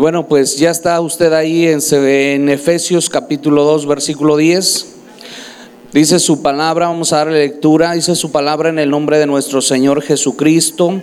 Bueno, pues ya está usted ahí en, en, Efesios capítulo 2, versículo 10. Dice su palabra, vamos a darle lectura, dice su palabra en el nombre de nuestro Señor Jesucristo.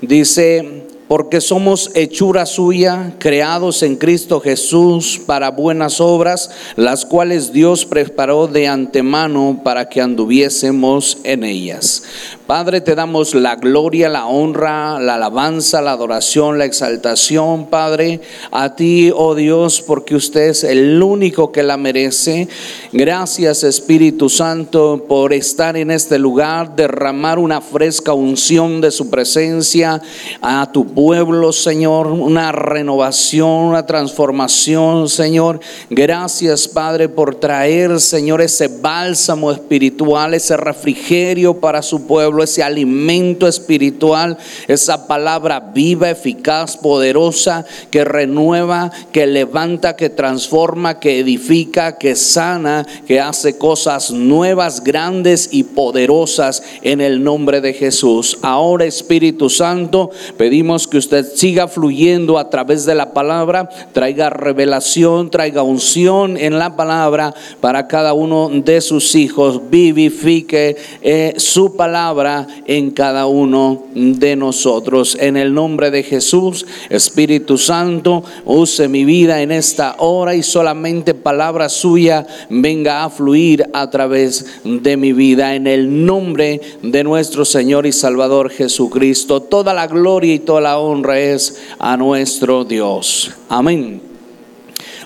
Dice, porque somos hechura suya, creados en Cristo Jesús para buenas obras, las cuales Dios preparó de antemano para que anduviésemos en ellas. Padre, te damos la gloria, la honra, la alabanza, la adoración, la exaltación, Padre, a ti, oh Dios, porque usted es el único que la merece. Gracias, Espíritu Santo, por estar en este lugar, derramar una fresca unción de su presencia a tu pueblo, Señor, una renovación, una transformación, Señor. Gracias, Padre, por traer, Señor, ese bálsamo espiritual, ese refrigerio para su pueblo ese alimento espiritual, esa palabra viva, eficaz, poderosa, que renueva, que levanta, que transforma, que edifica, que sana, que hace cosas nuevas, grandes y poderosas en el nombre de Jesús. Ahora Espíritu Santo, pedimos que usted siga fluyendo a través de la palabra, traiga revelación, traiga unción en la palabra para cada uno de sus hijos, vivifique eh, su palabra en cada uno de nosotros. En el nombre de Jesús, Espíritu Santo, use mi vida en esta hora y solamente palabra suya venga a fluir a través de mi vida. En el nombre de nuestro Señor y Salvador Jesucristo, toda la gloria y toda la honra es a nuestro Dios. Amén.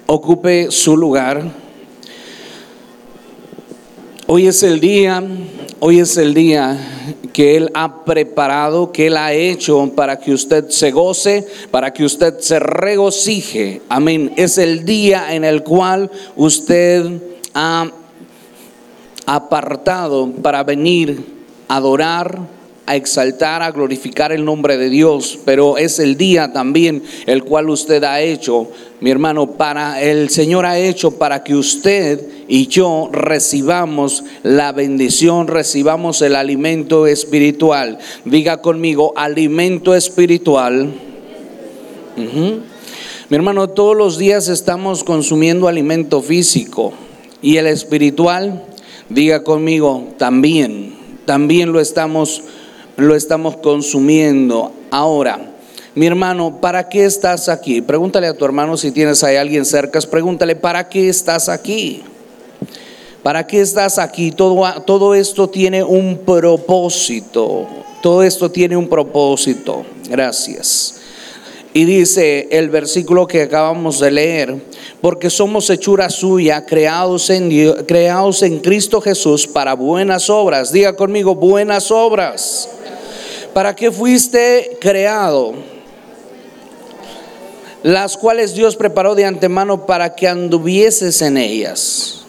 Ocupe su lugar. Hoy es el día, hoy es el día que Él ha preparado, que Él ha hecho para que usted se goce, para que usted se regocije. Amén. Es el día en el cual usted ha apartado para venir a adorar, a exaltar, a glorificar el nombre de Dios, pero es el día también el cual usted ha hecho, mi hermano, para el Señor ha hecho para que usted y yo recibamos la bendición, recibamos el alimento espiritual. Diga conmigo, alimento espiritual. Mi hermano, todos los días estamos consumiendo alimento físico y el espiritual, diga conmigo, también, también lo estamos lo estamos consumiendo. Ahora, mi hermano, ¿para qué estás aquí? Pregúntale a tu hermano si tienes ahí alguien cerca, pregúntale, ¿para qué estás aquí? ¿Para qué estás aquí? Todo, todo esto tiene un propósito. Todo esto tiene un propósito. Gracias. Y dice el versículo que acabamos de leer, porque somos hechura suya, creados en, creados en Cristo Jesús para buenas obras. Diga conmigo, buenas obras. ¿Para qué fuiste creado? Las cuales Dios preparó de antemano para que anduvieses en ellas.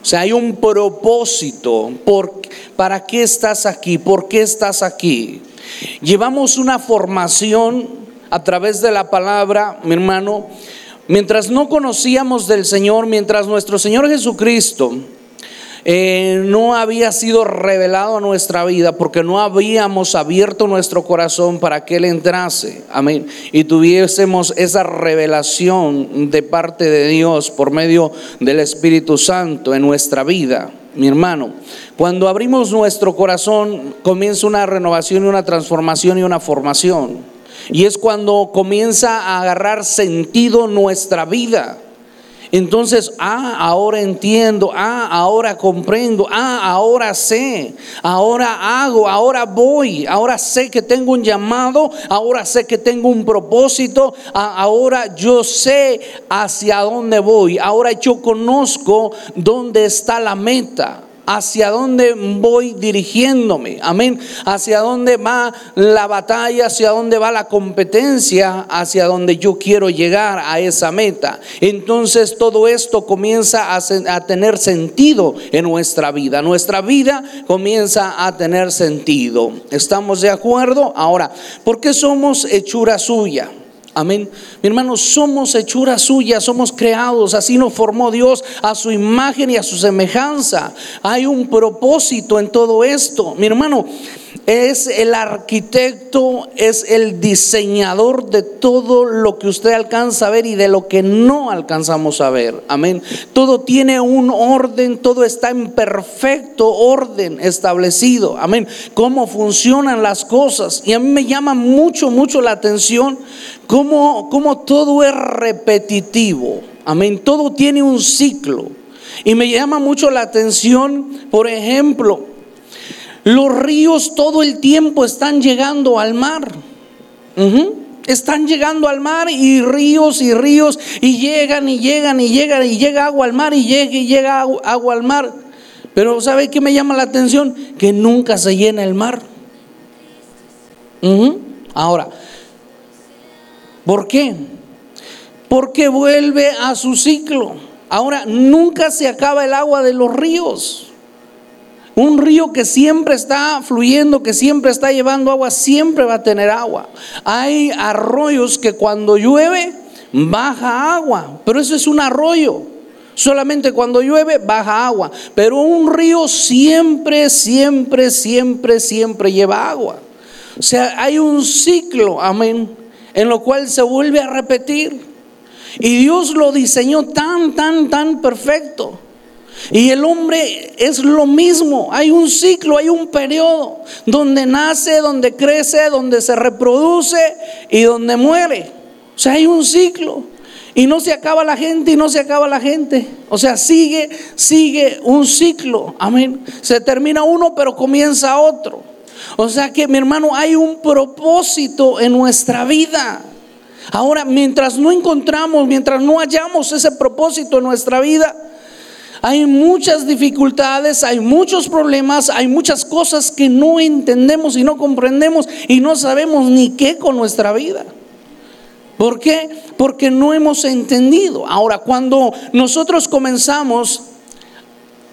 O sea, hay un propósito. Por, ¿Para qué estás aquí? ¿Por qué estás aquí? Llevamos una formación a través de la palabra, mi hermano. Mientras no conocíamos del Señor, mientras nuestro Señor Jesucristo eh, no había sido revelado a nuestra vida porque no habíamos abierto nuestro corazón para que Él entrase. Amén. Y tuviésemos esa revelación de parte de Dios por medio del Espíritu Santo en nuestra vida. Mi hermano, cuando abrimos nuestro corazón comienza una renovación y una transformación y una formación. Y es cuando comienza a agarrar sentido nuestra vida. Entonces, ah, ahora entiendo, ah, ahora comprendo, ah, ahora sé, ahora hago, ahora voy, ahora sé que tengo un llamado, ahora sé que tengo un propósito, ahora yo sé hacia dónde voy, ahora yo conozco dónde está la meta hacia dónde voy dirigiéndome, amén, hacia dónde va la batalla, hacia dónde va la competencia, hacia dónde yo quiero llegar a esa meta. Entonces todo esto comienza a, tener sentido en nuestra vida, nuestra vida comienza a tener sentido. ¿Estamos de acuerdo? Ahora, ¿por qué somos hechura suya? Amén. Mi hermano, somos hechura suya, somos creados, así nos formó Dios a su imagen y a su semejanza. Hay un propósito en todo esto. Mi hermano, es el arquitecto, es el diseñador de todo lo que usted alcanza a ver y de lo que no alcanzamos a ver. Amén. Todo tiene un orden, todo está en perfecto orden establecido. Amén. Cómo funcionan las cosas. Y a mí me llama mucho, mucho la atención cómo, cómo todo es repetitivo. Amén. Todo tiene un ciclo. Y me llama mucho la atención, por ejemplo, los ríos todo el tiempo están llegando al mar. Están llegando al mar y ríos y ríos y llegan y llegan y llegan y llega agua al mar y llega y llega agua, al mar. Pero ¿sabe qué me llama la atención? Que nunca se llena el mar. Ahora, ¿por qué? Porque vuelve a su ciclo. Ahora, nunca se acaba el agua de los ríos. Un río que siempre está fluyendo, que siempre está llevando agua, siempre va a tener agua. Hay arroyos que cuando llueve baja agua, pero eso es un arroyo. Solamente cuando llueve baja agua, pero un río siempre, siempre, siempre, siempre lleva agua. O sea, hay un ciclo, amén, en lo cual se vuelve a repetir. Y Dios lo diseñó tan, tan, tan perfecto y el hombre es lo mismo, hay un ciclo, hay un periodo donde nace, donde crece, donde se reproduce y donde muere. O sea, hay un ciclo. Y no se acaba la gente y no se acaba la gente. O sea, sigue, sigue un ciclo. Amén. Se termina uno, pero comienza otro. O sea que, mi hermano, hay un propósito en nuestra vida. Ahora, mientras no encontramos, mientras no hallamos ese propósito en nuestra vida, hay muchas dificultades, hay muchos problemas, hay muchas cosas que no entendemos y no comprendemos y no sabemos ni qué con nuestra vida. ¿Por qué? Porque no hemos entendido. Ahora, cuando nosotros comenzamos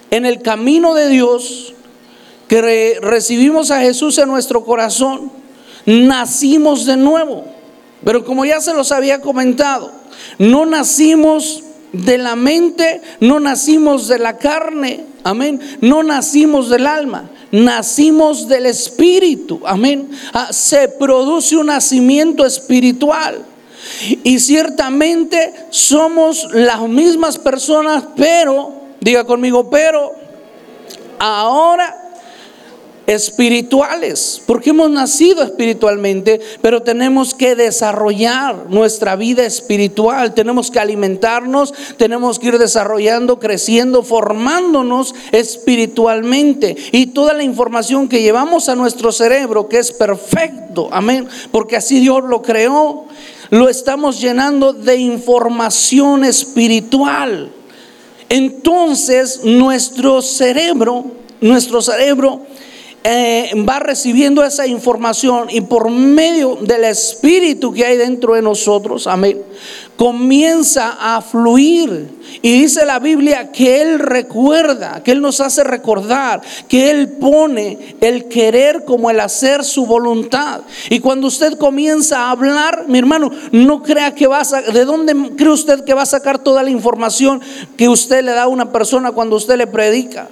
en el camino de Dios, que recibimos a Jesús en nuestro corazón, nacimos de nuevo. Pero como ya se los había comentado, no nacimos de la mente, no nacimos de la carne, amén, no nacimos del alma, nacimos del espíritu, amén. Ah, se produce un nacimiento espiritual. Y ciertamente somos las mismas personas, pero, diga conmigo, pero ahora espirituales, porque hemos nacido espiritualmente, pero tenemos que desarrollar nuestra vida espiritual, tenemos que alimentarnos, tenemos que ir desarrollando, creciendo, formándonos espiritualmente. Y toda la información que llevamos a nuestro cerebro, que es perfecto, amén, porque así Dios lo creó, lo estamos llenando de información espiritual. Entonces nuestro cerebro, nuestro cerebro, eh, va recibiendo esa información y por medio del espíritu que hay dentro de nosotros, amén, comienza a fluir. Y dice la Biblia que Él recuerda, que Él nos hace recordar, que Él pone el querer como el hacer su voluntad. Y cuando usted comienza a hablar, mi hermano, no crea que va a ¿de dónde cree usted que va a sacar toda la información que usted le da a una persona cuando usted le predica?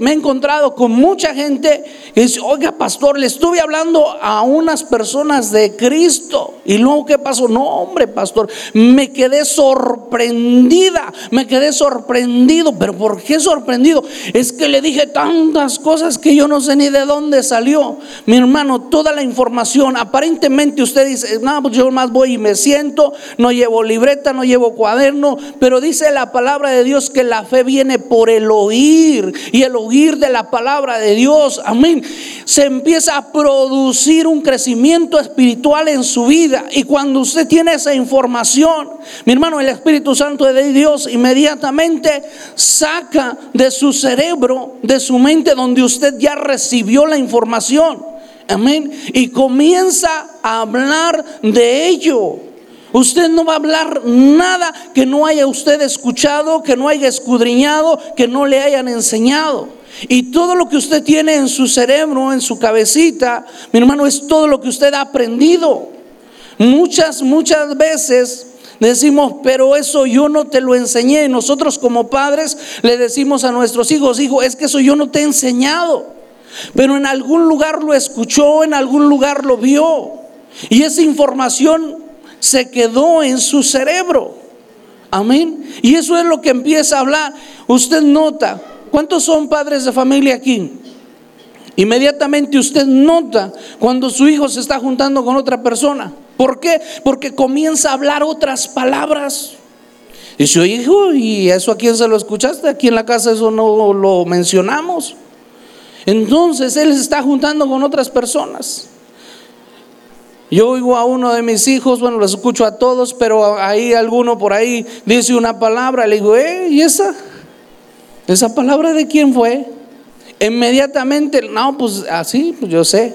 Me he encontrado con mucha gente que dice, oiga pastor, le estuve hablando a unas personas de Cristo. Y luego, ¿qué pasó? No, hombre, pastor, me quedé sorprendida, me quedé sorprendido. Pero ¿por qué sorprendido? Es que le dije tantas cosas que yo no sé ni de dónde salió. Mi hermano, toda la información, aparentemente usted dice, no, pues yo más voy y me siento, no llevo libreta, no llevo cuaderno, pero dice la palabra de Dios que la fe viene por el oír y el oír de la palabra de Dios, amén, se empieza a producir un crecimiento espiritual en su vida. Y cuando usted tiene esa información, mi hermano, el Espíritu Santo de Dios inmediatamente saca de su cerebro, de su mente, donde usted ya recibió la información. Amén. Y comienza a hablar de ello. Usted no va a hablar nada que no haya usted escuchado, que no haya escudriñado, que no le hayan enseñado. Y todo lo que usted tiene en su cerebro, en su cabecita, mi hermano, es todo lo que usted ha aprendido. Muchas, muchas veces decimos, pero eso yo no te lo enseñé. Nosotros como padres le decimos a nuestros hijos, hijo, es que eso yo no te he enseñado. pero en algún lugar lo escuchó, en algún lugar lo vio. Y esa información se quedó en su cerebro. Amén. Y eso es lo que empieza a hablar. Usted nota, ¿cuántos son padres de familia aquí? Inmediatamente usted nota cuando su hijo se está juntando con otra persona. ¿Por qué? Porque comienza a hablar otras palabras. Y su hijo, ¿y eso a quién se lo escuchaste? Aquí en la casa eso no lo mencionamos. Entonces él se está juntando con otras personas. Yo oigo a uno de mis hijos, bueno, los escucho a todos, pero ahí alguno por ahí dice una palabra, le digo, ¿eh? ¿Y esa? ¿Esa palabra de quién fue? Inmediatamente, no, pues así, pues yo sé.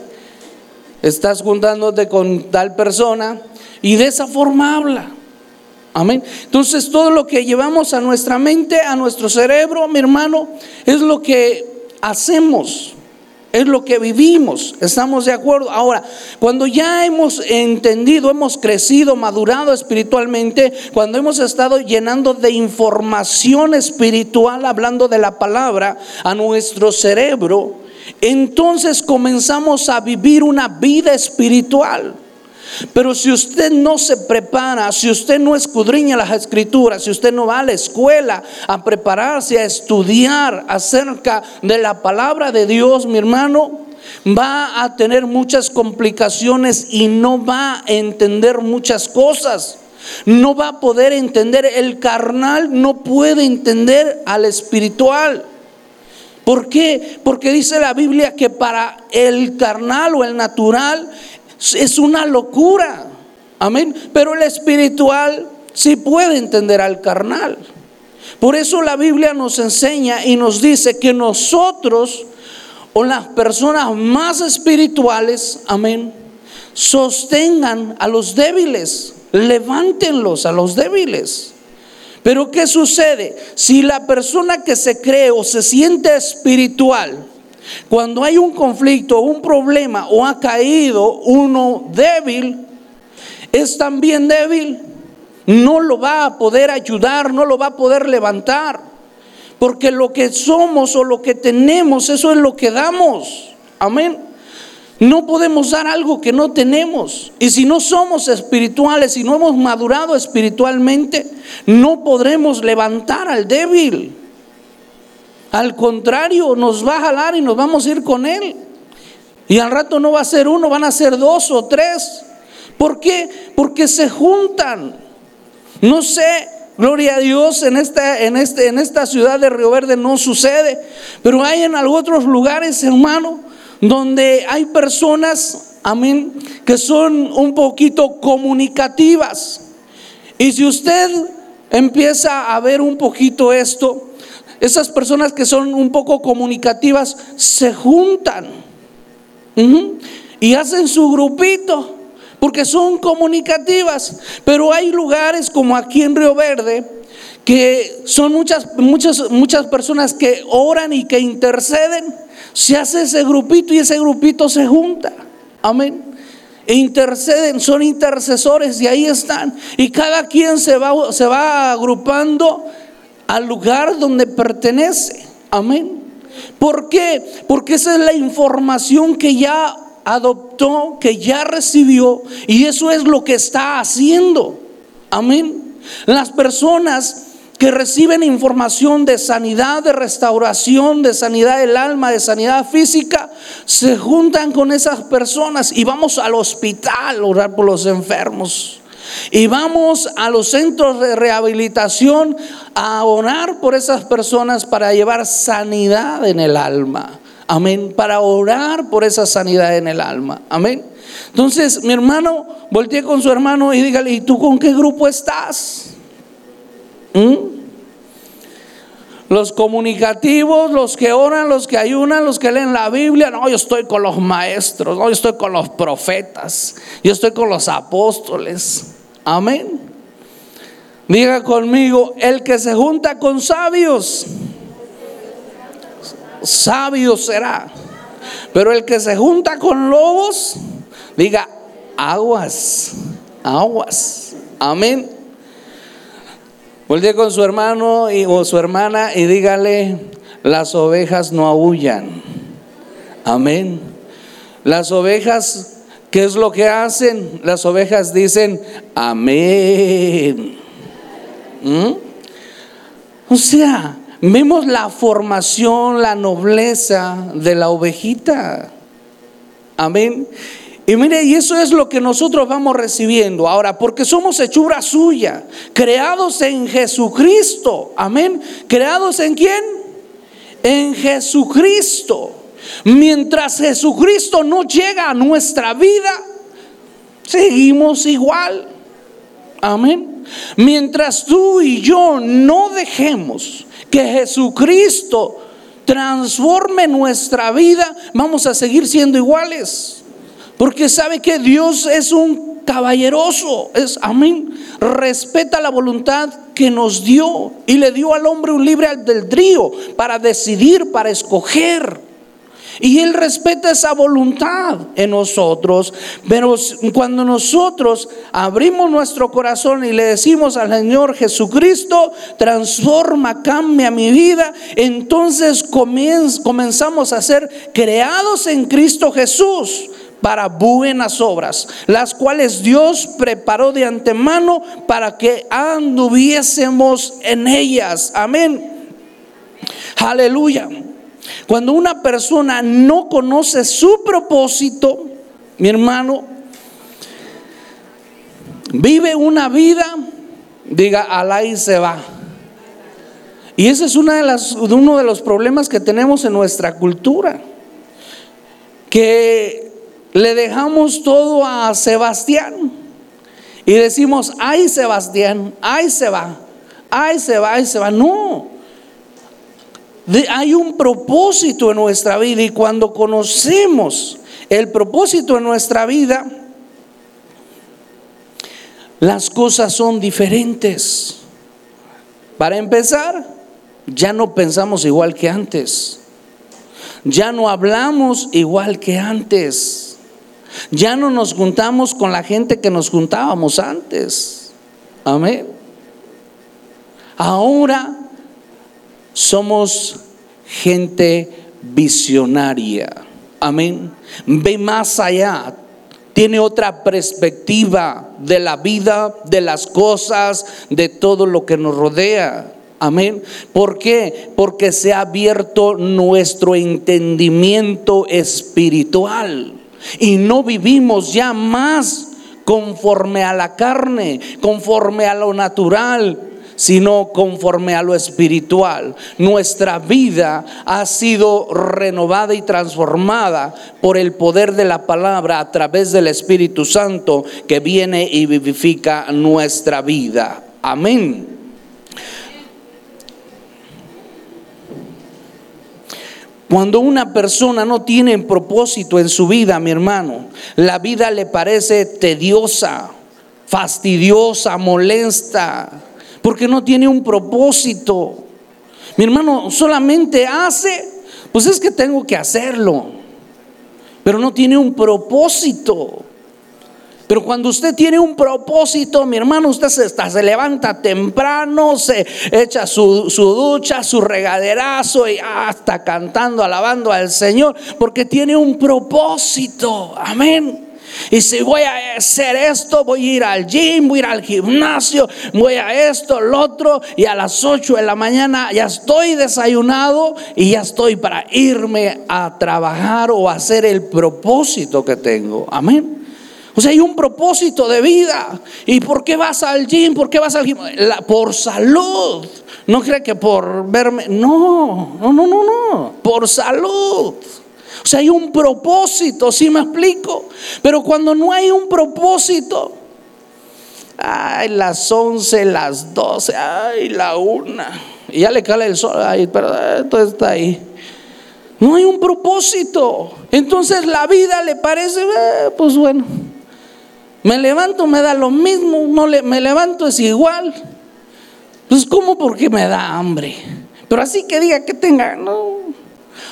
Estás juntándote con tal persona y de esa forma habla. Amén. Entonces todo lo que llevamos a nuestra mente, a nuestro cerebro, mi hermano, es lo que hacemos. Es lo que vivimos, estamos de acuerdo. Ahora, cuando ya hemos entendido, hemos crecido, madurado espiritualmente, cuando hemos estado llenando de información espiritual, hablando de la palabra a nuestro cerebro, entonces comenzamos a vivir una vida espiritual. Pero si usted no se prepara, si usted no escudriña las escrituras, si usted no va a la escuela a prepararse, a estudiar acerca de la palabra de Dios, mi hermano, va a tener muchas complicaciones y no va a entender muchas cosas. No va a poder entender el carnal, no puede entender al espiritual. ¿Por qué? Porque dice la Biblia que para el carnal o el natural es una locura. Amén. Pero el espiritual sí puede entender al carnal. Por eso la Biblia nos enseña y nos dice que nosotros o las personas más espirituales, amén, sostengan a los débiles, levántenlos a los débiles. Pero ¿qué sucede? Si la persona que se cree o se siente espiritual, cuando hay un conflicto, un problema o ha caído uno débil, es también débil, no lo va a poder ayudar, no lo va a poder levantar. Porque lo que somos o lo que tenemos, eso es lo que damos. Amén. No podemos dar algo que no tenemos. Y si no somos espirituales, si no hemos madurado espiritualmente, no podremos levantar al débil. Al contrario, nos va a jalar y nos vamos a ir con Él. Y al rato no va a ser uno, van a ser dos o tres. ¿Por qué? Porque se juntan. No sé, gloria a Dios, en esta, en este, en esta ciudad de Río Verde no sucede. Pero hay en otros lugares, hermano, donde hay personas, amén, que son un poquito comunicativas. Y si usted empieza a ver un poquito esto, esas personas que son un poco comunicativas se juntan y hacen su grupito porque son comunicativas. Pero hay lugares como aquí en Río Verde que son muchas, muchas, muchas personas que oran y que interceden. Se hace ese grupito y ese grupito se junta. Amén. E interceden, son intercesores y ahí están. Y cada quien se va, se va agrupando al lugar donde pertenece. Amén. ¿Por qué? Porque esa es la información que ya adoptó, que ya recibió, y eso es lo que está haciendo. Amén. Las personas que reciben información de sanidad, de restauración, de sanidad del alma, de sanidad física, se juntan con esas personas y vamos al hospital a orar por los enfermos. Y vamos a los centros de rehabilitación a orar por esas personas para llevar sanidad en el alma. Amén. Para orar por esa sanidad en el alma. Amén. Entonces, mi hermano, volteé con su hermano y dígale, ¿y tú con qué grupo estás? ¿Mm? Los comunicativos, los que oran, los que ayunan, los que leen la Biblia. No, yo estoy con los maestros, no, yo estoy con los profetas, yo estoy con los apóstoles. Amén. Diga conmigo, el que se junta con sabios, sabio será. Pero el que se junta con lobos, diga, aguas, aguas. Amén. Voltee con su hermano y, o su hermana y dígale, las ovejas no aullan. Amén. Las ovejas, ¿qué es lo que hacen? Las ovejas dicen, amén. ¿Mm? O sea, vemos la formación, la nobleza de la ovejita. Amén. Y mire, y eso es lo que nosotros vamos recibiendo ahora, porque somos hechura suya, creados en Jesucristo. Amén. ¿Creados en quién? En Jesucristo. Mientras Jesucristo no llega a nuestra vida, seguimos igual. Amén. Mientras tú y yo no dejemos que Jesucristo transforme nuestra vida, vamos a seguir siendo iguales. Porque sabe que Dios es un caballeroso, es amén. Respeta la voluntad que nos dio y le dio al hombre un libre albedrío para decidir, para escoger. Y Él respeta esa voluntad en nosotros. Pero cuando nosotros abrimos nuestro corazón y le decimos al Señor Jesucristo, transforma, cambia mi vida, entonces comenzamos a ser creados en Cristo Jesús para buenas obras, las cuales Dios preparó de antemano para que anduviésemos en ellas. Amén. Aleluya. Cuando una persona no conoce su propósito, mi hermano, vive una vida, diga, alá y se va. Y ese es una de las, uno de los problemas que tenemos en nuestra cultura, que le dejamos todo a Sebastián y decimos, ay Sebastián, ay se va, ay se va, ay se va. No, hay un propósito en nuestra vida y cuando conocemos el propósito en nuestra vida, las cosas son diferentes. Para empezar, ya no pensamos igual que antes. Ya no hablamos igual que antes. Ya no nos juntamos con la gente que nos juntábamos antes. Amén. Ahora somos gente visionaria. Amén. Ve más allá. Tiene otra perspectiva de la vida, de las cosas, de todo lo que nos rodea. Amén. ¿Por qué? Porque se ha abierto nuestro entendimiento espiritual. Y no vivimos ya más conforme a la carne, conforme a lo natural, sino conforme a lo espiritual. Nuestra vida ha sido renovada y transformada por el poder de la palabra a través del Espíritu Santo que viene y vivifica nuestra vida. Amén. Cuando una persona no tiene propósito en su vida, mi hermano, la vida le parece tediosa, fastidiosa, molesta, porque no tiene un propósito. Mi hermano solamente hace, pues es que tengo que hacerlo, pero no tiene un propósito. Pero cuando usted tiene un propósito, mi hermano, usted se, se levanta temprano, se echa su, su, ducha, su regaderazo y hasta cantando, alabando al Señor, porque tiene un propósito. Amén. Y si voy a hacer esto, voy a ir al gym, voy a ir al gimnasio, voy a esto, lo otro, y a las 8 de la mañana ya estoy desayunado y ya estoy para irme a trabajar o hacer el propósito que tengo. Amén. O sea, hay un propósito de vida. ¿Y por qué vas al gym? ¿Por qué vas al gym? por salud. No cree que por verme. No, no, no, no, no. Por salud. O sea, hay un propósito, ¿sí me explico? Pero cuando no hay un propósito, ay, las 11, las 12, ay, la una, y ya le cala el sol, ay, pero todo está ahí. No hay un propósito. Entonces la vida le parece, eh, pues bueno, me levanto, me da lo mismo, no le, me levanto es igual. Pues ¿cómo? Porque me da hambre. Pero así que diga que tenga, no.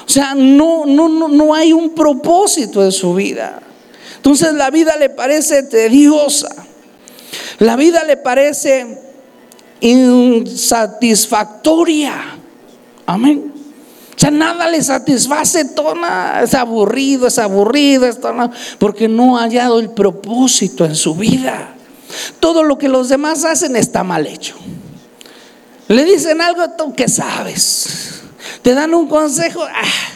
O sea, no, no, no, no hay un propósito en su vida. Entonces la vida le parece tediosa. La vida le parece insatisfactoria. Amén. O sea, nada le satisface, es aburrido, es aburrido, es porque no ha hallado el propósito en su vida. Todo lo que los demás hacen está mal hecho. Le dicen algo, tú que sabes. Te dan un consejo, ah,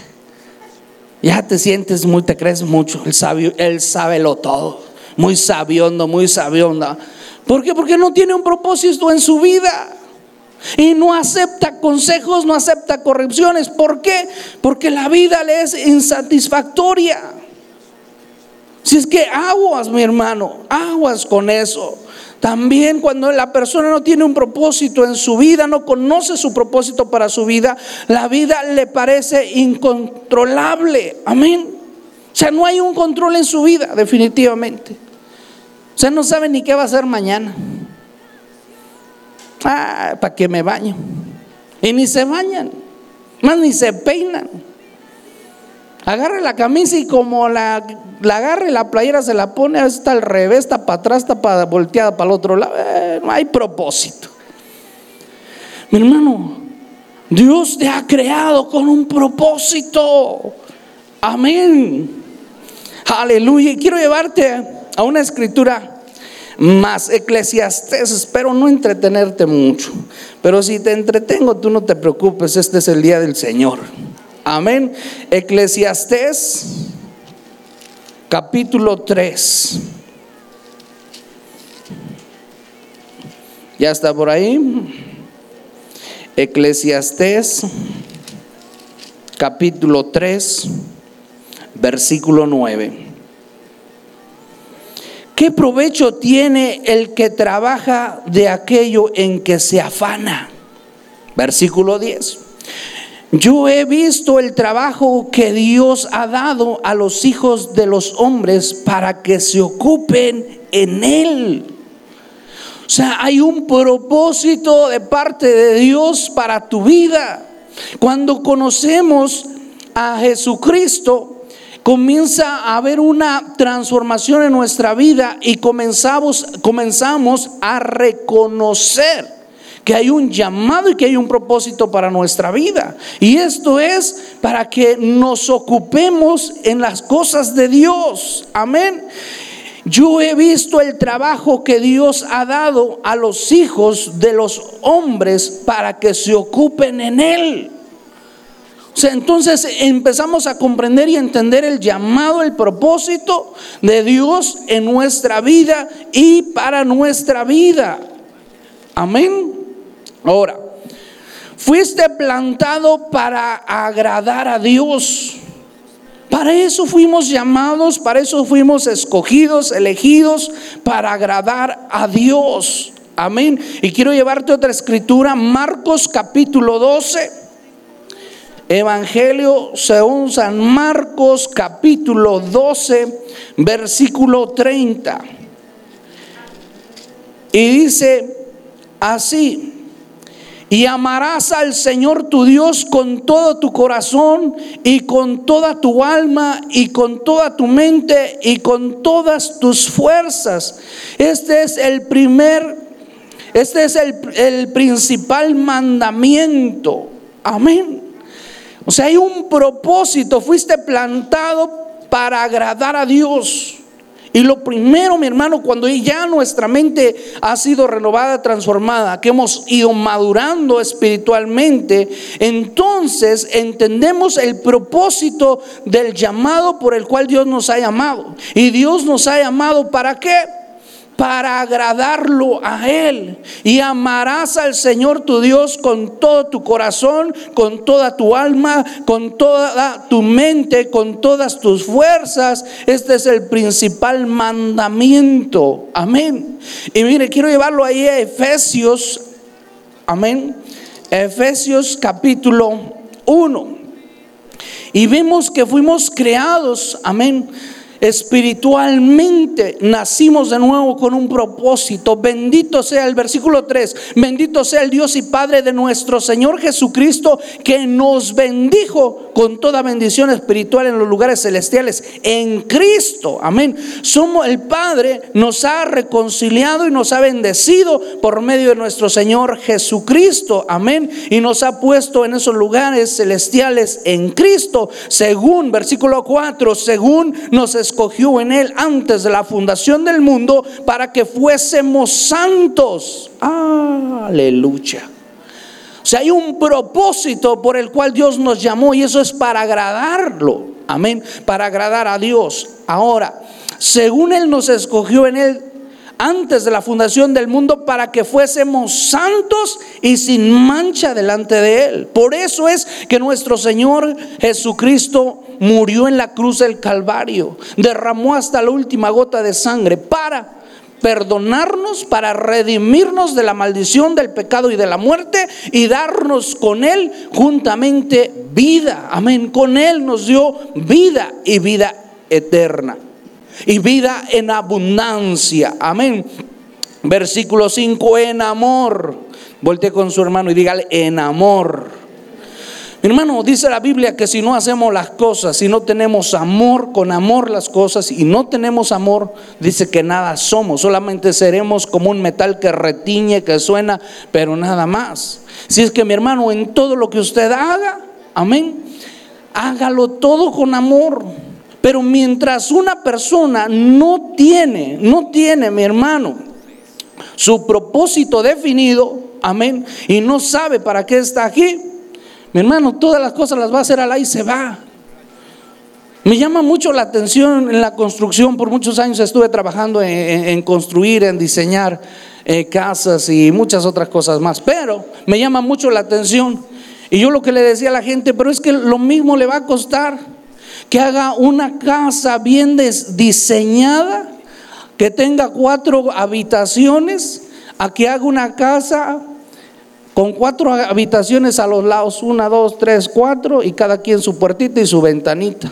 ya te sientes muy, te crees mucho. El sabio, él sabe lo todo. Muy sabiondo, muy sabionda. ¿Por qué? Porque no tiene un propósito en su vida. Y no acepta consejos, no acepta correcciones. ¿Por qué? Porque la vida le es insatisfactoria. Si es que aguas, mi hermano, aguas con eso. También cuando la persona no tiene un propósito en su vida, no conoce su propósito para su vida, la vida le parece incontrolable. Amén. O sea, no hay un control en su vida, definitivamente. O sea, no sabe ni qué va a hacer mañana. Ah, para que me baño. Y ni se bañan, más ni se peinan. Agarre la camisa y como la, la agarre la playera se la pone, está al revés, está para atrás, está para, volteada para el otro lado. Eh, no hay propósito. Mi hermano, Dios te ha creado con un propósito. Amén. Aleluya. Y quiero llevarte a una escritura más Eclesiastés. Espero no entretenerte mucho, pero si te entretengo, tú no te preocupes, este es el día del Señor. Amén. Eclesiastés, capítulo 3. ¿Ya está por ahí? Eclesiastés, capítulo 3, versículo 9. ¿Qué provecho tiene el que trabaja de aquello en que se afana? Versículo 10. Yo he visto el trabajo que Dios ha dado a los hijos de los hombres para que se ocupen en él. O sea, hay un propósito de parte de Dios para tu vida. Cuando conocemos a Jesucristo, comienza a haber una transformación en nuestra vida y comenzamos, comenzamos a reconocer que hay un llamado y que hay un propósito para nuestra vida. Y esto es para que nos ocupemos en las cosas de Dios. Amén. Yo he visto el trabajo que Dios ha dado a los hijos de los hombres para que se ocupen en Él entonces empezamos a comprender y entender el llamado, el propósito de Dios en nuestra vida y para nuestra vida. Amén. Ahora, fuiste plantado para agradar a Dios. Para eso fuimos llamados, para eso fuimos escogidos, elegidos, para agradar a Dios. Amén. Y quiero llevarte otra escritura, Marcos capítulo 12. Evangelio según San Marcos capítulo 12, versículo 30. Y dice así, y amarás al Señor tu Dios con todo tu corazón y con toda tu alma y con toda tu mente y con todas tus fuerzas. Este es el primer, este es el, principal mandamiento. Amén. O sea, hay un propósito, fuiste plantado para agradar a Dios. Y lo primero, mi hermano, cuando ya nuestra mente ha sido renovada, transformada, que hemos ido madurando espiritualmente, entonces entendemos el propósito del llamado por el cual Dios nos ha llamado. Y Dios nos ha llamado para qué? Para agradarlo a Él. Y amarás al Señor tu Dios con todo tu corazón, con toda tu alma, con toda tu mente, con todas tus fuerzas. Este es el principal mandamiento. Amén. Y mire, quiero llevarlo ahí a Efesios. Amén. Efesios capítulo 1. Y vemos que fuimos creados, amén espiritualmente nacimos de nuevo con un propósito. Bendito sea el versículo 3. Bendito sea el Dios y Padre de nuestro Señor Jesucristo que nos bendijo con toda bendición espiritual en los lugares celestiales en Cristo. Amén. Somos el Padre nos ha reconciliado y nos ha bendecido por medio de nuestro Señor Jesucristo. Amén. Y nos ha puesto en esos lugares celestiales en Cristo, según versículo 4, según nos escogió en Él antes de la fundación del mundo para que fuésemos santos. Aleluya. O sea, hay un propósito por el cual Dios nos llamó y eso es para agradarlo. Amén. Para agradar a Dios. Ahora, según Él nos escogió en Él antes de la fundación del mundo para que fuésemos santos y sin mancha delante de Él. Por eso es que nuestro Señor Jesucristo murió en la cruz del Calvario, derramó hasta la última gota de sangre para perdonarnos, para redimirnos de la maldición del pecado y de la muerte y darnos con Él juntamente vida. Amén. Con Él nos dio vida y vida eterna y vida en abundancia. Amén. Versículo 5, en amor. Volte con su hermano y dígale, en amor. Mi hermano, dice la Biblia que si no hacemos las cosas, si no tenemos amor, con amor las cosas, y no tenemos amor, dice que nada somos, solamente seremos como un metal que retiñe, que suena, pero nada más. Si es que mi hermano, en todo lo que usted haga, amén, hágalo todo con amor. Pero mientras una persona no tiene, no tiene, mi hermano, su propósito definido, amén, y no sabe para qué está aquí, mi hermano, todas las cosas las va a hacer al y se va. Me llama mucho la atención en la construcción, por muchos años estuve trabajando en, construir, en diseñar eh, casas y muchas otras cosas más, pero me llama mucho la atención. Y yo lo que le decía a la gente, pero es que lo mismo le va a costar que haga una casa bien diseñada, que tenga cuatro habitaciones, a que haga una casa con cuatro habitaciones a los lados, una, dos, tres, cuatro, y cada quien su puertita y su ventanita.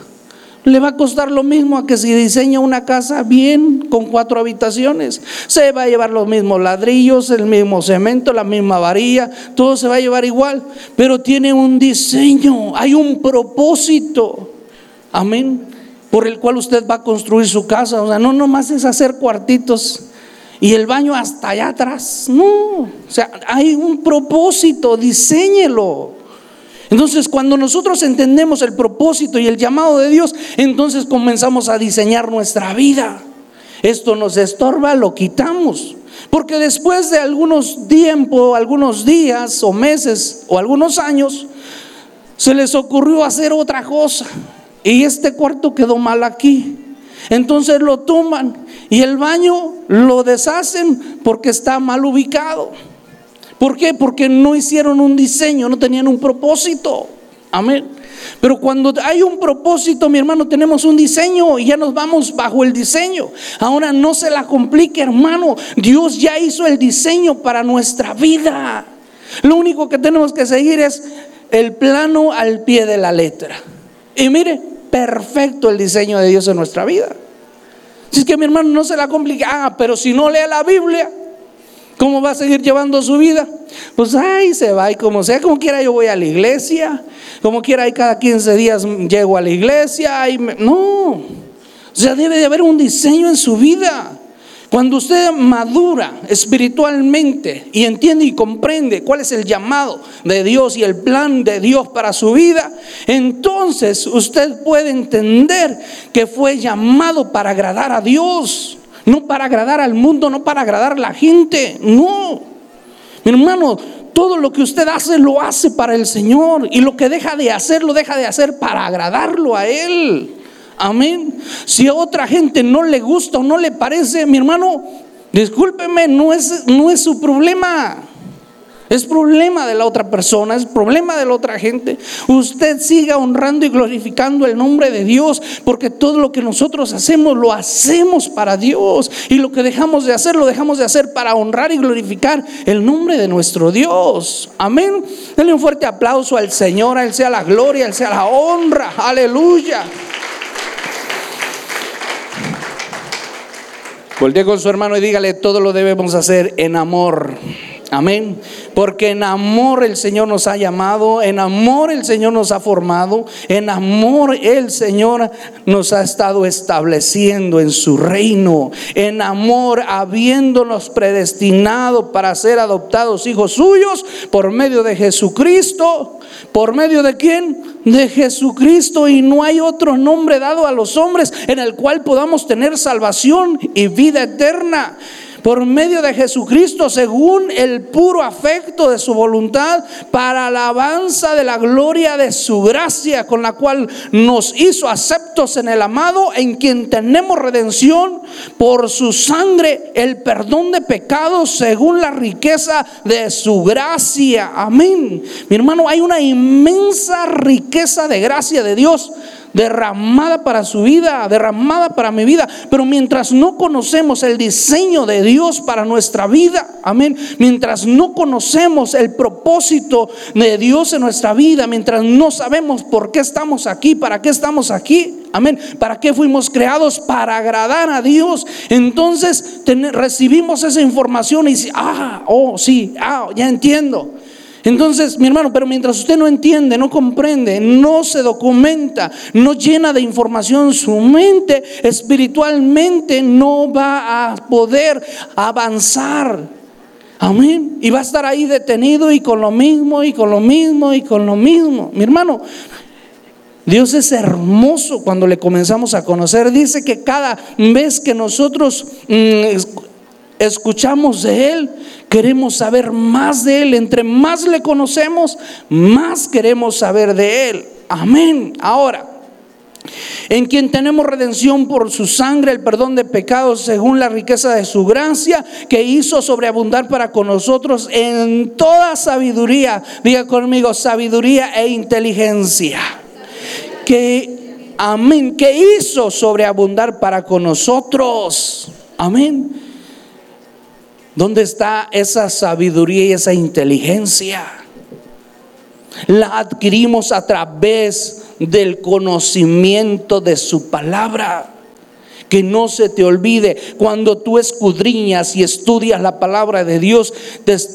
Le va a costar lo mismo a que si diseña una casa bien con cuatro habitaciones. Se va a llevar los mismos ladrillos, el mismo cemento, la misma varilla, todo se va a llevar igual, pero tiene un diseño, hay un propósito. Amén. Por el cual usted va a construir su casa. O sea, no nomás es hacer cuartitos y el baño hasta allá atrás. No, o sea, hay un propósito, diséñelo. Entonces, cuando nosotros entendemos el propósito y el llamado de Dios, entonces comenzamos a diseñar nuestra vida. Esto nos estorba, lo quitamos. Porque después de algunos tiempos, algunos días o meses o algunos años, se les ocurrió hacer otra cosa. Y este cuarto quedó mal aquí. Entonces lo toman y el baño lo deshacen porque está mal ubicado. ¿Por qué? Porque no hicieron un diseño, no tenían un propósito. Amén. Pero cuando hay un propósito, mi hermano, tenemos un diseño y ya nos vamos bajo el diseño. Ahora no se la complique, hermano. Dios ya hizo el diseño para nuestra vida. Lo único que tenemos que seguir es el plano al pie de la letra. Y mire, perfecto el diseño de Dios en nuestra vida. Si es que mi hermano no se la complica, ah, pero si no lee la Biblia, ¿cómo va a seguir llevando su vida? Pues ahí se va y como sea, como quiera yo voy a la iglesia, como quiera y cada 15 días llego a la iglesia. Y No, o sea, debe de haber un diseño en su vida. Cuando usted madura espiritualmente y entiende y comprende cuál es el llamado de Dios y el plan de Dios para su vida, entonces usted puede entender que fue llamado para agradar a Dios, no para agradar al mundo, no para agradar a la gente, no. Mi hermano, todo lo que usted hace lo hace para el Señor y lo que deja de hacer lo deja de hacer para agradarlo a Él. Amén. Si a otra gente no le gusta o no le parece, mi hermano, discúlpeme, no es, no es su problema. Es problema de la otra persona, es problema de la otra gente. Usted siga honrando y glorificando el nombre de Dios, porque todo lo que nosotros hacemos lo hacemos para Dios. Y lo que dejamos de hacer, lo dejamos de hacer para honrar y glorificar el nombre de nuestro Dios. Amén. Denle un fuerte aplauso al Señor, a Él sea la gloria, a Él sea la honra. Aleluya. Voltee con su hermano y dígale, todo lo debemos hacer en amor. Amén. Porque en amor el Señor nos ha llamado, en amor el Señor nos ha formado, en amor el Señor nos ha estado estableciendo en su reino, en amor habiéndonos predestinado para ser adoptados hijos suyos por medio de Jesucristo. ¿Por medio de quién? De Jesucristo. Y no hay otro nombre dado a los hombres en el cual podamos tener salvación y vida eterna por medio de Jesucristo según el puro afecto de su voluntad para alabanza de la gloria de su gracia con la cual nos hizo aceptos en el amado en quien tenemos redención por su sangre el perdón de pecados según la riqueza de su gracia. Amén. Mi hermano, hay una inmensa riqueza de gracia de Dios derramada para su vida, derramada para mi vida. Pero mientras no conocemos el diseño de Dios para nuestra vida, amén, mientras no conocemos el propósito de Dios en nuestra vida, mientras no sabemos por qué estamos aquí, para qué estamos aquí, amén, para qué fuimos creados, para agradar a Dios, entonces recibimos esa información y ah, oh, sí, ah, ya entiendo. Entonces, mi hermano, pero mientras usted no entiende, no comprende, no se documenta, no llena de información su mente, espiritualmente no va a poder avanzar. Amén. Y va a estar ahí detenido y con lo mismo, y con lo mismo, y con lo mismo. Mi hermano, Dios es hermoso cuando le comenzamos a conocer. Dice que cada vez que nosotros mm, escuchamos de Él, queremos saber más de Él. Entre más le conocemos, más queremos saber de Él. Amén. Ahora, en quien tenemos redención por su sangre, el perdón de pecados según la riqueza de su gracia, que hizo sobreabundar para con nosotros en toda sabiduría. Diga conmigo, sabiduría e inteligencia. Que, amén, que hizo sobreabundar para con nosotros. Amén. ¿Dónde está esa sabiduría y esa inteligencia? La adquirimos a través del conocimiento de su palabra. Que no se te olvide, cuando tú escudriñas y estudias la palabra de Dios,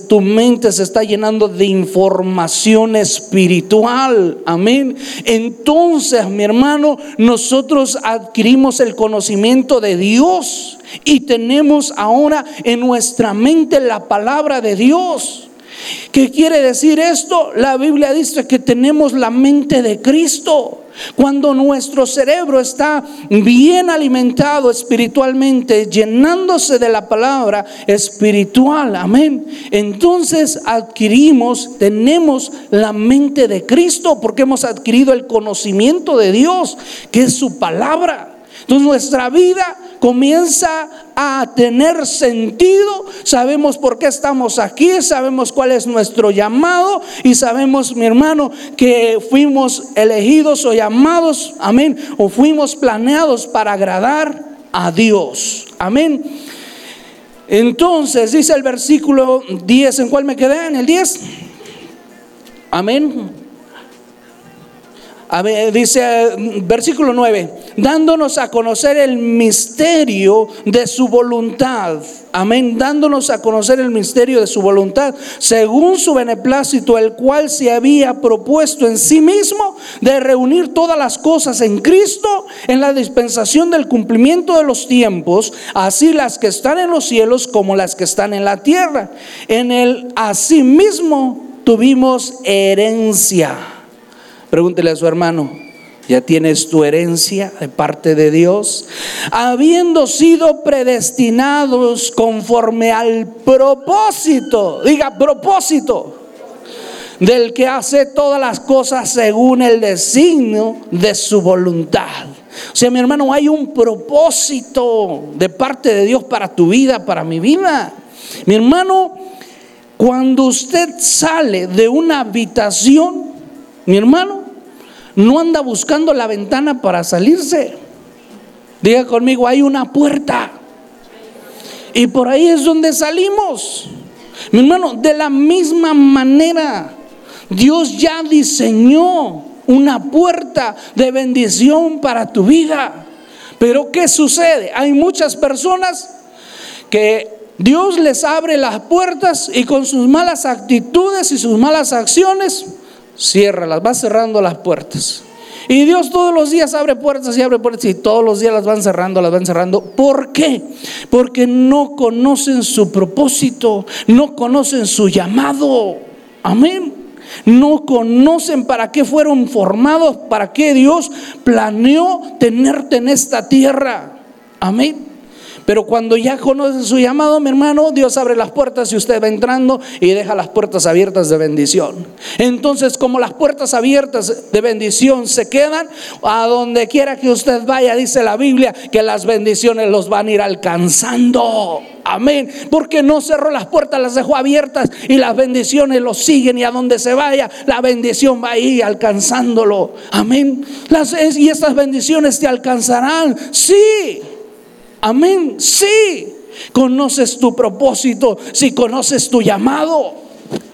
tu mente se está llenando de información espiritual. Amén. Entonces, mi hermano, nosotros adquirimos el conocimiento de Dios y tenemos ahora en nuestra mente la palabra de Dios. ¿Qué quiere decir esto? La Biblia dice que tenemos la mente de Cristo. Cuando nuestro cerebro está bien alimentado espiritualmente, llenándose de la palabra espiritual, amén. Entonces adquirimos, tenemos la mente de Cristo porque hemos adquirido el conocimiento de Dios, que es su palabra. Entonces nuestra vida comienza a tener sentido, sabemos por qué estamos aquí, sabemos cuál es nuestro llamado y sabemos, mi hermano, que fuimos elegidos o llamados, amén, o fuimos planeados para agradar a Dios, amén. Entonces dice el versículo 10, ¿en cuál me quedé? En el 10. Amén dice versículo 9, dándonos a conocer el misterio de su voluntad. Amén, dándonos a conocer el misterio de su voluntad, según su beneplácito, el cual se había propuesto en sí mismo de reunir todas las cosas en Cristo en la dispensación del cumplimiento de los tiempos, así las que están en los cielos como las que están en la tierra. En el asimismo tuvimos herencia Pregúntele a su hermano, ¿ya tienes tu herencia de parte de Dios? Habiendo sido predestinados conforme al propósito, diga propósito, del que hace todas las cosas según el designio de su voluntad. O sea, mi hermano, hay un propósito de parte de Dios para tu vida, para mi vida. Mi hermano, cuando usted sale de una habitación, mi hermano, no anda buscando la ventana para salirse. Diga conmigo, hay una puerta. Y por ahí es donde salimos. Mi hermano, de la misma manera, Dios ya diseñó una puerta de bendición para tu vida. Pero ¿qué sucede? Hay muchas personas que Dios les abre las puertas y con sus malas actitudes y sus malas acciones, cierra las, va cerrando las puertas. Y Dios todos los días abre puertas y abre puertas y todos los días las van cerrando, las van cerrando. ¿Por qué? Porque no conocen su propósito, no conocen su llamado. Amén. No conocen para qué fueron formados, para qué Dios planeó tenerte en esta tierra. Amén. Pero cuando ya conoce su llamado, mi hermano, Dios abre las puertas y usted va entrando y deja las puertas abiertas de bendición. Entonces, como las puertas abiertas de bendición se quedan, a donde quiera que usted vaya, dice la Biblia, que las bendiciones los van a ir alcanzando. Amén. Porque no cerró las puertas, las dejó abiertas y las bendiciones los siguen y a donde se vaya, la bendición va a ir alcanzándolo. Amén. Y estas bendiciones te alcanzarán. Sí. Amén. Sí. Conoces tu propósito, si conoces tu llamado.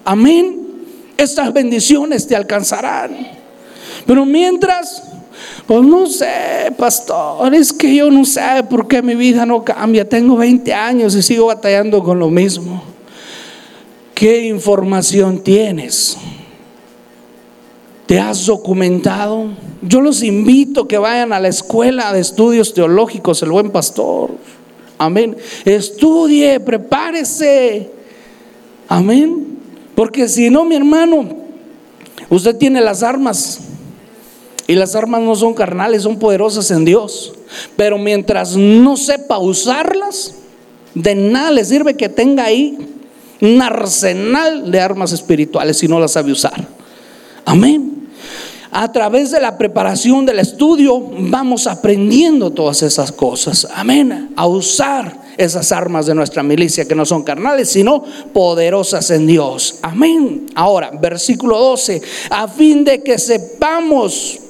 Amén. Estas bendiciones te alcanzarán. Pero mientras, pues no sé, pastor, es que yo no sé por qué mi vida no cambia. Tengo 20 años y sigo batallando con lo mismo. ¿Qué información tienes? ¿Te has documentado? Yo los invito que vayan a la escuela de estudios teológicos, el buen pastor. Amén. Estudie, prepárese. Amén. Porque si no, mi hermano, usted tiene las armas. Y las armas no son carnales, son poderosas en Dios. Pero mientras no sepa usarlas, de nada le sirve que tenga ahí un arsenal de armas espirituales si no las sabe usar. Amén a través de la preparación del estudio vamos aprendiendo todas esas cosas. Amén. A usar esas armas de nuestra milicia que no son carnales, sino poderosas en Dios. Amén. Ahora, versículo 12, a fin de que sepamos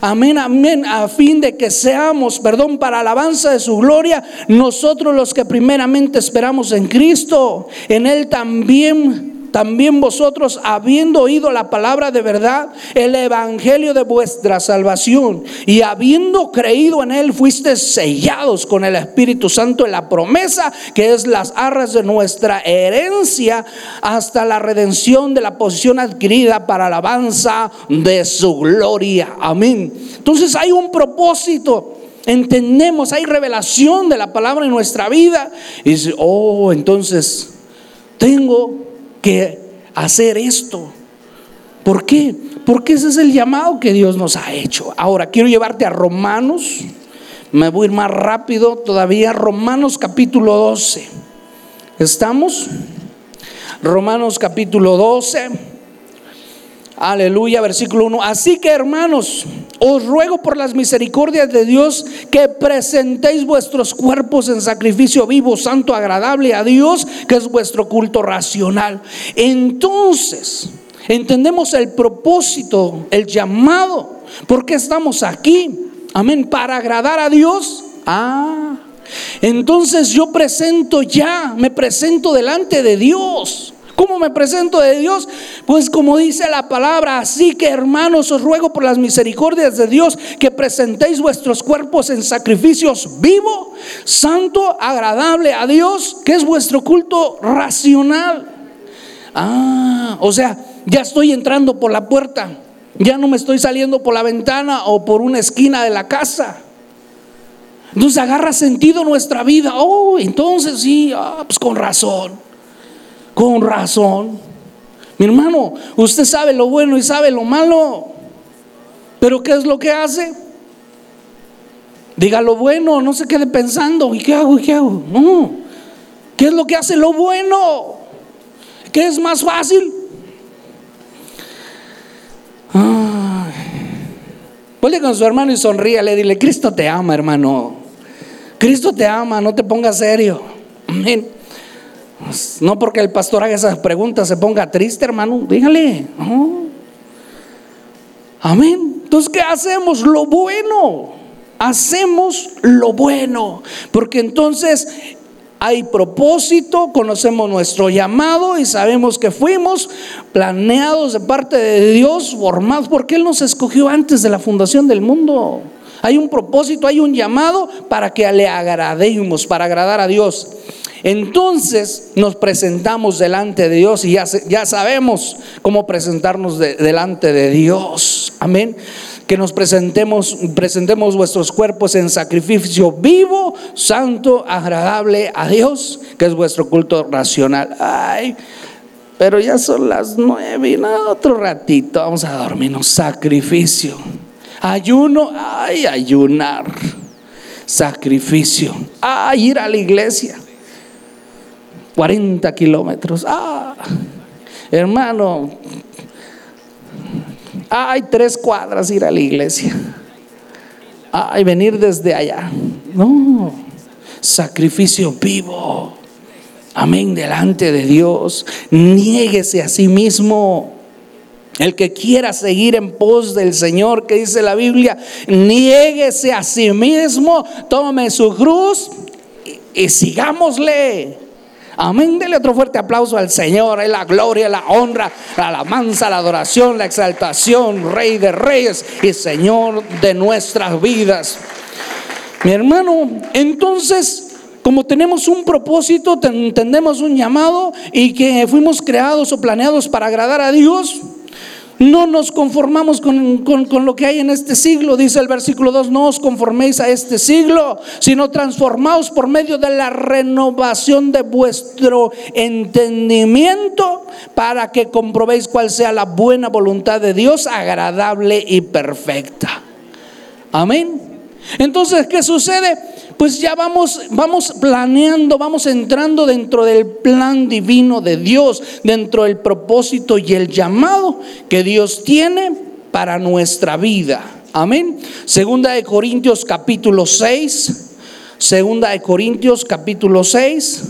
Amén, amén, a fin de que seamos, perdón, para alabanza de su gloria, nosotros los que primeramente esperamos en Cristo, en Él también también vosotros, habiendo oído la palabra de verdad, el evangelio de vuestra salvación, y habiendo creído en él, fuiste sellados con el Espíritu Santo en la promesa que es las arras de nuestra herencia hasta la redención de la posición adquirida para alabanza de su gloria. Amén. Entonces hay un propósito entendemos, hay revelación de la palabra en nuestra vida. Y dice, oh, entonces tengo que hacer esto. ¿Por qué? Porque ese es el llamado que Dios nos ha hecho. Ahora, quiero llevarte a Romanos. Me voy a ir más rápido todavía. Romanos capítulo 12. ¿Estamos? Romanos capítulo 12. Aleluya, versículo 1. Así que hermanos, os ruego por las misericordias de Dios que presentéis vuestros cuerpos en sacrificio vivo, santo, agradable a Dios, que es vuestro culto racional. Entonces, entendemos el propósito, el llamado. ¿Por qué estamos aquí? Amén, para agradar a Dios. Ah, entonces yo presento ya, me presento delante de Dios. ¿Cómo me presento de Dios? Pues como dice la palabra, así que hermanos, os ruego por las misericordias de Dios que presentéis vuestros cuerpos en sacrificios vivo, santo, agradable a Dios, que es vuestro culto racional. Ah, o sea, ya estoy entrando por la puerta, ya no me estoy saliendo por la ventana o por una esquina de la casa. Entonces agarra sentido nuestra vida. Oh, entonces sí, ah, pues con razón. Con razón. Mi hermano, usted sabe lo bueno y sabe lo malo. Pero ¿qué es lo que hace? Diga lo bueno, no se quede pensando, ¿y qué hago? ¿Y qué hago? No. ¿Qué es lo que hace lo bueno? ¿Qué es más fácil? Vuelve con su hermano y sonríe, le dile, Cristo te ama, hermano. Cristo te ama, no te pongas serio. Amén. No porque el pastor haga esas preguntas se ponga triste, hermano. Dígale. Amén. Entonces, ¿qué hacemos? Lo bueno. Hacemos lo bueno. Porque entonces hay propósito, conocemos nuestro llamado y sabemos que fuimos planeados de parte de Dios, formados, porque Él nos escogió antes de la fundación del mundo. Hay un propósito, hay un llamado para que le agrademos, para agradar a Dios. Entonces nos presentamos delante de Dios y ya, sabemos cómo presentarnos delante de Dios. Amén. Que nos presentemos, presentemos vuestros cuerpos en sacrificio vivo, santo, agradable a Dios, que es vuestro culto racional. Ay, pero ya son las nueve y nada, otro ratito vamos a dormirnos. Sacrificio. Ayuno, ay, ayunar. Sacrificio. Ay, ir a la iglesia. 40 kilómetros. Ah, hermano, hay tres cuadras ir a la iglesia. Ay, venir desde allá. No, sacrificio vivo. Amén, delante de Dios. Niéguese a sí mismo. El que quiera seguir en pos del Señor, que dice la Biblia, niéguese a sí mismo, tome su cruz y, sigámosle. Amén. Dele otro fuerte aplauso al Señor. Es la gloria, la honra, la alabanza, la adoración, la exaltación, Rey de reyes y Señor de nuestras vidas. Mi hermano, entonces como tenemos un propósito, entendemos un llamado y que fuimos creados o planeados para agradar a Dios, no nos conformamos con, lo que hay en este siglo, dice el versículo 2, no os conforméis a este siglo, sino transformaos por medio de la renovación de vuestro entendimiento para que comprobéis cuál sea la buena voluntad de Dios, agradable y perfecta. Amén. Entonces, ¿qué sucede? Pues ya vamos, vamos planeando, vamos entrando dentro del plan divino de Dios, dentro del propósito y el llamado que Dios tiene para nuestra vida. Amén. Segunda de Corintios capítulo 6. Segunda de Corintios capítulo 6.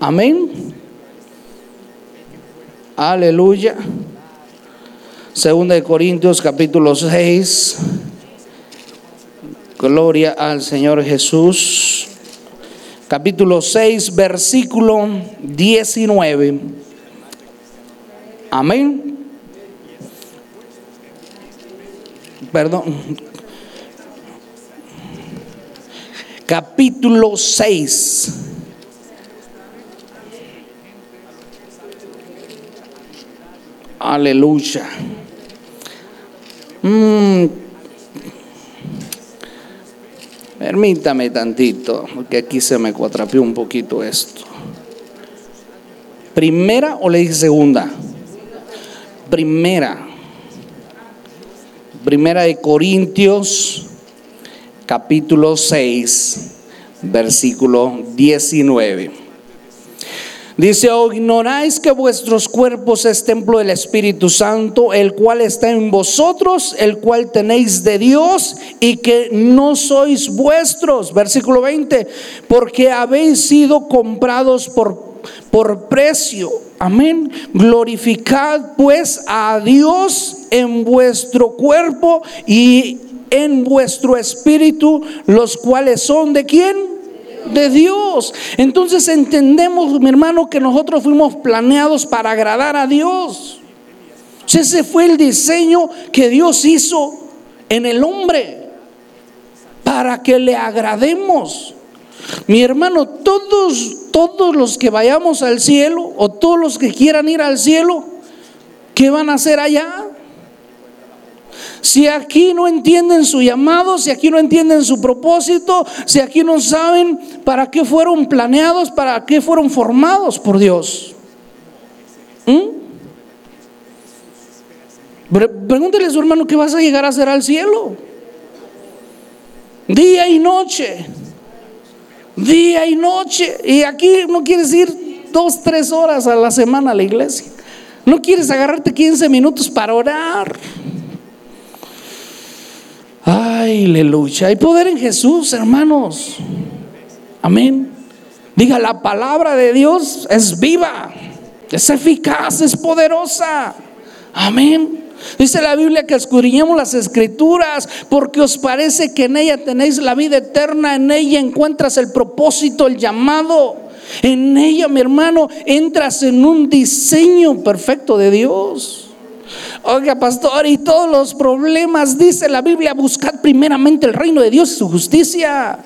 Amén. Aleluya. Segunda de Corintios capítulo 6. Gloria al Señor Jesús. Capítulo 6, versículo 19. Amén. Perdón. Capítulo 6. Aleluya. Mm, Permítame tantito, porque aquí se me cuatrapió un poquito esto. ¿Primera o le dije segunda? Primera. Primera de Corintios, capítulo 6, versículo 19. Dice, ¿o ignoráis que vuestros cuerpos es templo del Espíritu Santo, el cual está en vosotros, el cual tenéis de Dios y que no sois vuestros? Versículo 20, porque habéis sido comprados por, por precio. Amén. Glorificad pues a Dios en vuestro cuerpo y en vuestro espíritu, los cuales son de quién? De Dios. Entonces entendemos, mi hermano, que nosotros fuimos planeados para agradar a Dios. Ese fue el diseño que Dios hizo en el hombre para que le agrademos. Mi hermano, todos, todos los que vayamos al cielo o todos los que quieran ir al cielo, ¿qué van a hacer allá? Si aquí no entienden su llamado, si aquí no entienden su propósito, si aquí no saben para qué fueron planeados, para qué fueron formados por Dios. ¿Mm? Pregúntele a su hermano que vas a llegar a hacer al cielo. Día y noche. Día y noche. Y aquí no quieres ir dos, tres horas a la semana a la iglesia. No quieres agarrarte 15 minutos para orar. Aleluya. Hay poder en Jesús, hermanos. Amén. Diga, la palabra de Dios es viva, es eficaz, es poderosa. Amén. Dice la Biblia que escudriñemos las escrituras porque os parece que en ella tenéis la vida eterna, en ella encuentras el propósito, el llamado. En ella, mi hermano, entras en un diseño perfecto de Dios. Oiga, pastor, y todos los problemas, dice la Biblia, buscad primeramente el reino de Dios y su justicia.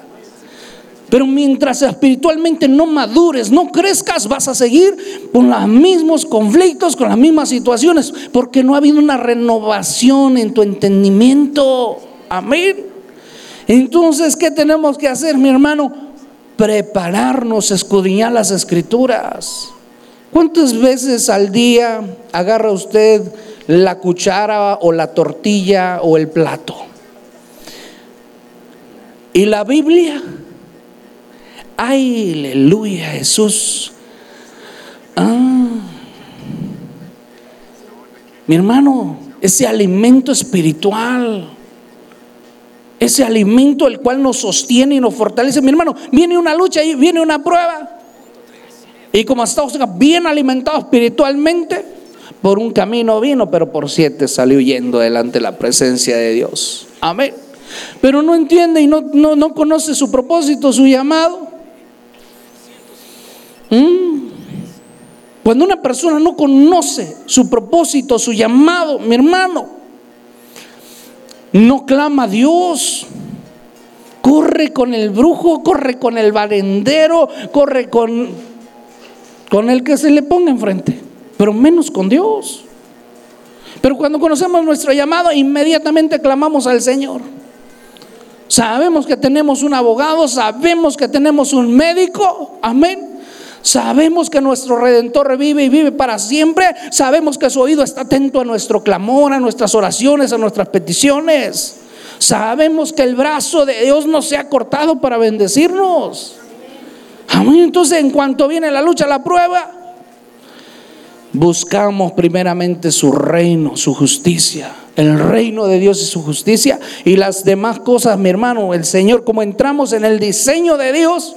Pero mientras espiritualmente no madures, no crezcas, vas a seguir con los mismos conflictos, con las mismas situaciones, porque no ha habido una renovación en tu entendimiento. Amén. Entonces, ¿qué tenemos que hacer, mi hermano? Prepararnos, escudriñar las escrituras. ¿Cuántas veces al día agarra usted la cuchara o la tortilla o el plato? Y la Biblia, ay, aleluya, Jesús. Ah, mi hermano, ese alimento espiritual ese alimento el cual nos sostiene y nos fortalece. Mi hermano, viene una lucha y viene una prueba. Y como estamos bien alimentados espiritualmente, por un camino vino, pero por siete salió huyendo delante de la presencia de Dios. Amén. Pero no entiende y no, no, conoce su propósito, su llamado. Mm. Cuando una persona no conoce su propósito, su llamado, mi hermano, no clama a Dios. Corre con el brujo, corre con el barendero, corre con, con el que se le ponga enfrente, pero menos con Dios. Pero cuando conocemos nuestro llamado, inmediatamente clamamos al Señor. Sabemos que tenemos un abogado, sabemos que tenemos un médico, amén. Sabemos que nuestro Redentor vive y vive para siempre. Sabemos que su oído está atento a nuestro clamor, a nuestras oraciones, a nuestras peticiones. Sabemos que el brazo de Dios no se ha cortado para bendecirnos. Amén. Entonces, en cuanto viene la lucha, la prueba, buscamos primeramente su reino, su justicia. El reino de Dios y su justicia. Y las demás cosas, mi hermano, el Señor, como entramos en el diseño de Dios,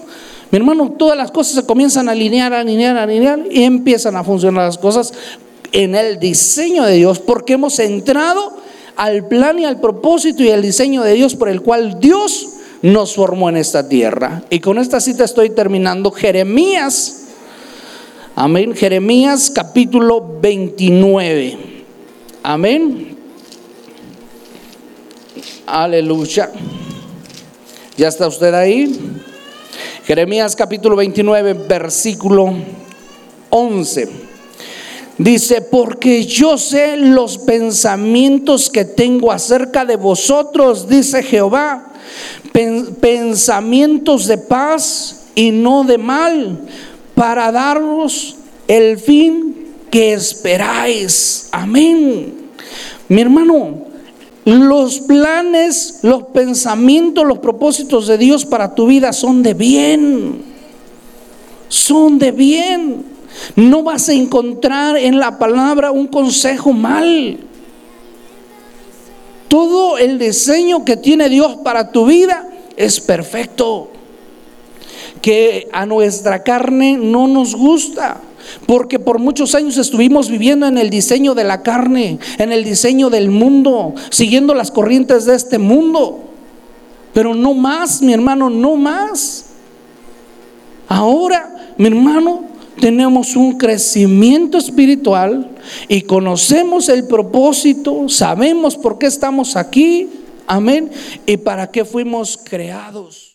mi hermano, todas las cosas se comienzan a alinear, a alinear, a alinear y empiezan a funcionar las cosas en el diseño de Dios, porque hemos entrado al plan y al propósito y al diseño de Dios por el cual Dios nos formó en esta tierra. Y con esta cita estoy terminando Jeremías. Amén. Jeremías capítulo 29. Amén. Aleluya. ¿Ya está usted ahí? Jeremías capítulo 29, versículo 11. Dice, porque yo sé los pensamientos que tengo acerca de vosotros, dice Jehová, pensamientos de paz y no de mal, para daros el fin que esperáis. Amén. Mi hermano, los planes, los pensamientos, los propósitos de Dios para tu vida son de bien. Son de bien. No vas a encontrar en la palabra un consejo mal. Todo el diseño que tiene Dios para tu vida es perfecto. Que a nuestra carne no nos gusta. Porque por muchos años estuvimos viviendo en el diseño de la carne, en el diseño del mundo, siguiendo las corrientes de este mundo. Pero no más, mi hermano, no más. Ahora, mi hermano, tenemos un crecimiento espiritual y conocemos el propósito, sabemos por qué estamos aquí, amén, y para qué fuimos creados.